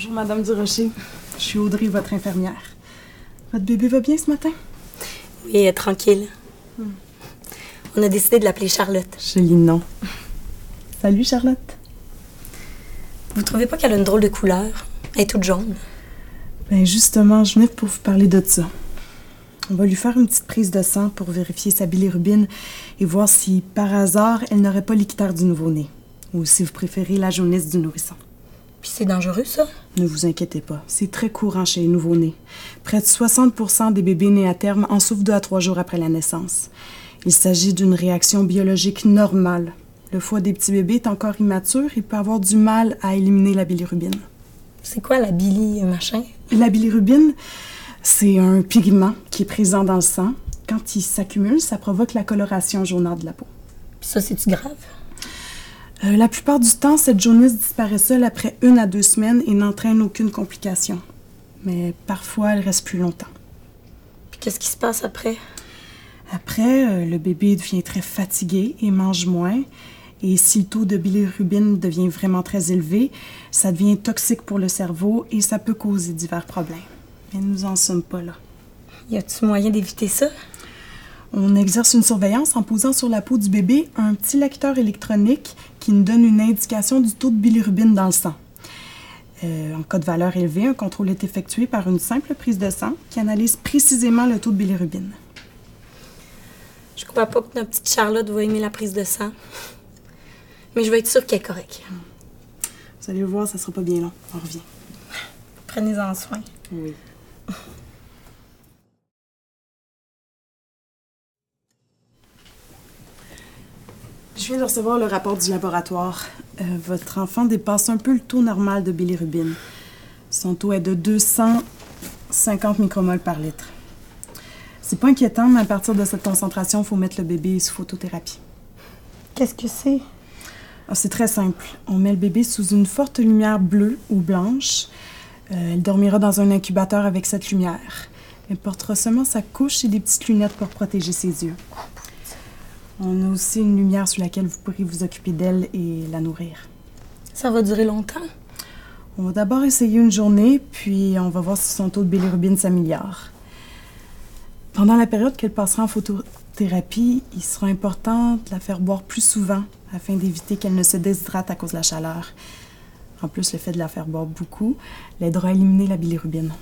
Bonjour, Madame Durocher. Je suis Audrey, votre infirmière. Votre bébé va bien ce matin? Oui, est tranquille. On a décidé de l'appeler Charlotte. Joli nom. Salut, Charlotte. Vous trouvez pas qu'elle a une drôle de couleur? Elle est toute jaune. Ben justement, je venais pour vous parler de ça. On va lui faire une petite prise de sang pour vérifier sa bilirubine et voir si, par hasard, elle n'aurait pas l'ictère du nouveau-né. Ou si vous préférez la jaunisse du nourrisson. Puis c'est dangereux, ça? Ne vous inquiétez pas, c'est très courant chez les nouveau-nés. Près de 60 des bébés nés à terme en souffrent deux à trois jours après la naissance. Il s'agit d'une réaction biologique normale. Le foie des petits bébés est encore immature et peut avoir du mal à éliminer la bilirubine. C'est quoi la bili machin? La bilirubine, c'est un pigment qui est présent dans le sang. Quand il s'accumule, ça provoque la coloration jaunâtre de la peau. Puis ça, c'est-tu grave? Euh, la plupart du temps, cette jaunisse disparaît seule après une à deux semaines et n'entraîne aucune complication. Mais parfois, elle reste plus longtemps. Puis qu'est-ce qui se passe après? Après, euh, le bébé devient très fatigué et mange moins. Et si le taux de bilirubine devient vraiment très élevé, ça devient toxique pour le cerveau et ça peut causer divers problèmes. Mais nous en sommes pas là. Y a-tu moyen d'éviter ça? On exerce une surveillance en posant sur la peau du bébé un petit lecteur électronique qui nous donne une indication du taux de bilirubine dans le sang. Euh, en cas de valeur élevée, un contrôle est effectué par une simple prise de sang qui analyse précisément le taux de bilirubine. Je crois pas que notre petite Charlotte va aimer la prise de sang. Mais je vais être sûre qu'elle est correcte. Vous allez voir, ça sera pas bien long. On revient. Prenez-en soin. Oui. Je viens de recevoir le rapport du laboratoire. Euh, votre enfant dépasse un peu le taux normal de bilirubine. Son taux est de 250 micromoles par litre. C'est pas inquiétant, mais à partir de cette concentration, il faut mettre le bébé sous photothérapie. Qu'est-ce que c'est? Ah, c'est très simple. On met le bébé sous une forte lumière bleue ou blanche. Euh, elle dormira dans un incubateur avec cette lumière. Elle portera seulement sa couche et des petites lunettes pour protéger ses yeux. On a aussi une lumière sur laquelle vous pourrez vous occuper d'elle et la nourrir. Ça va durer longtemps? On va d'abord essayer une journée, puis on va voir si son taux de bilirubine s'améliore. Pendant la période qu'elle passera en photothérapie, il sera important de la faire boire plus souvent afin d'éviter qu'elle ne se déshydrate à cause de la chaleur. En plus, le fait de la faire boire beaucoup l'aidera à éliminer la bilirubine.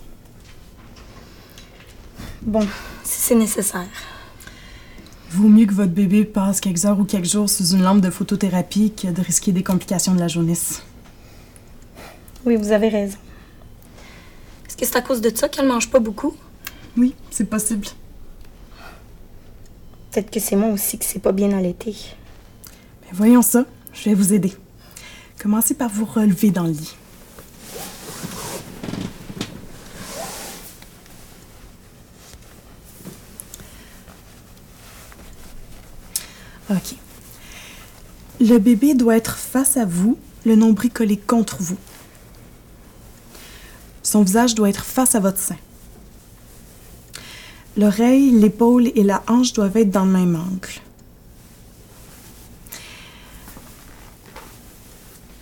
Bon, si c'est nécessaire. Vaut mieux que votre bébé passe quelques heures ou quelques jours sous une lampe de photothérapie que de risquer des complications de la jaunisse. Oui, vous avez raison. Est-ce que c'est à cause de ça qu'elle mange pas beaucoup? Oui, c'est possible. Peut-être que c'est moi aussi que c'est pas bien allaité. Mais voyons ça, je vais vous aider. Commencez par vous relever dans le lit. OK. Le bébé doit être face à vous, le nombril collé contre vous. Son visage doit être face à votre sein. L'oreille, l'épaule et la hanche doivent être dans le même angle.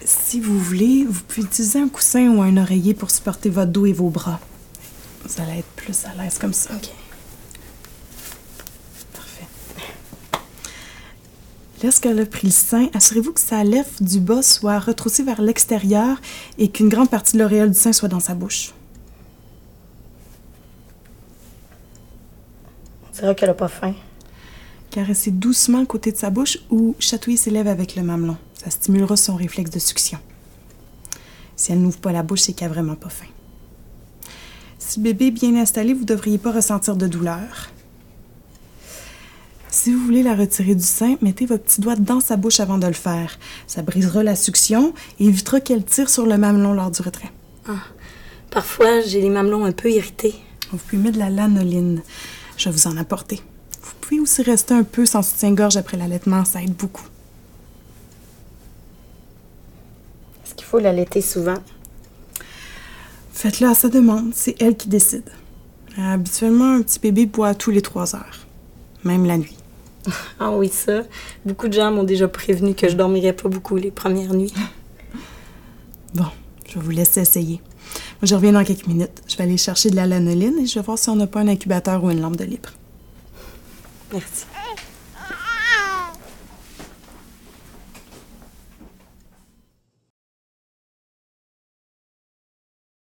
Si vous voulez, vous pouvez utiliser un coussin ou un oreiller pour supporter votre dos et vos bras. Vous allez être plus à l'aise comme ça. Lorsqu'elle a pris le sein, assurez-vous que sa lèvre du bas soit retroussée vers l'extérieur et qu'une grande partie de l'auréole du sein soit dans sa bouche. On dirait qu'elle a pas faim. Caressez doucement le côté de sa bouche ou chatouillez ses lèvres avec le mamelon. Ça stimulera son réflexe de succion. Si elle n'ouvre pas la bouche, c'est qu'elle n'a vraiment pas faim. Si le bébé est bien installé, vous ne devriez pas ressentir de douleur. Si vous voulez la retirer du sein, mettez votre petit doigt dans sa bouche avant de le faire. Ça brisera la succion et évitera qu'elle tire sur le mamelon lors du retrait. Parfois, j'ai les mamelons un peu irrités. Vous pouvez mettre de la lanoline. Je vais vous en apporter. Vous pouvez aussi rester un peu sans soutien-gorge après l'allaitement, ça aide beaucoup. Est-ce qu'il faut l'allaiter souvent? Faites-le à sa demande, c'est elle qui décide. Habituellement, un petit bébé boit tous les trois heures, même la nuit. Ah oui, ça. Beaucoup de gens m'ont déjà prévenu que je dormirais pas beaucoup les premières nuits. Bon, je vais vous laisser essayer. je reviens dans quelques minutes. Je vais aller chercher de la lanoline et je vais voir si on n'a pas un incubateur ou une lampe de libre. Merci.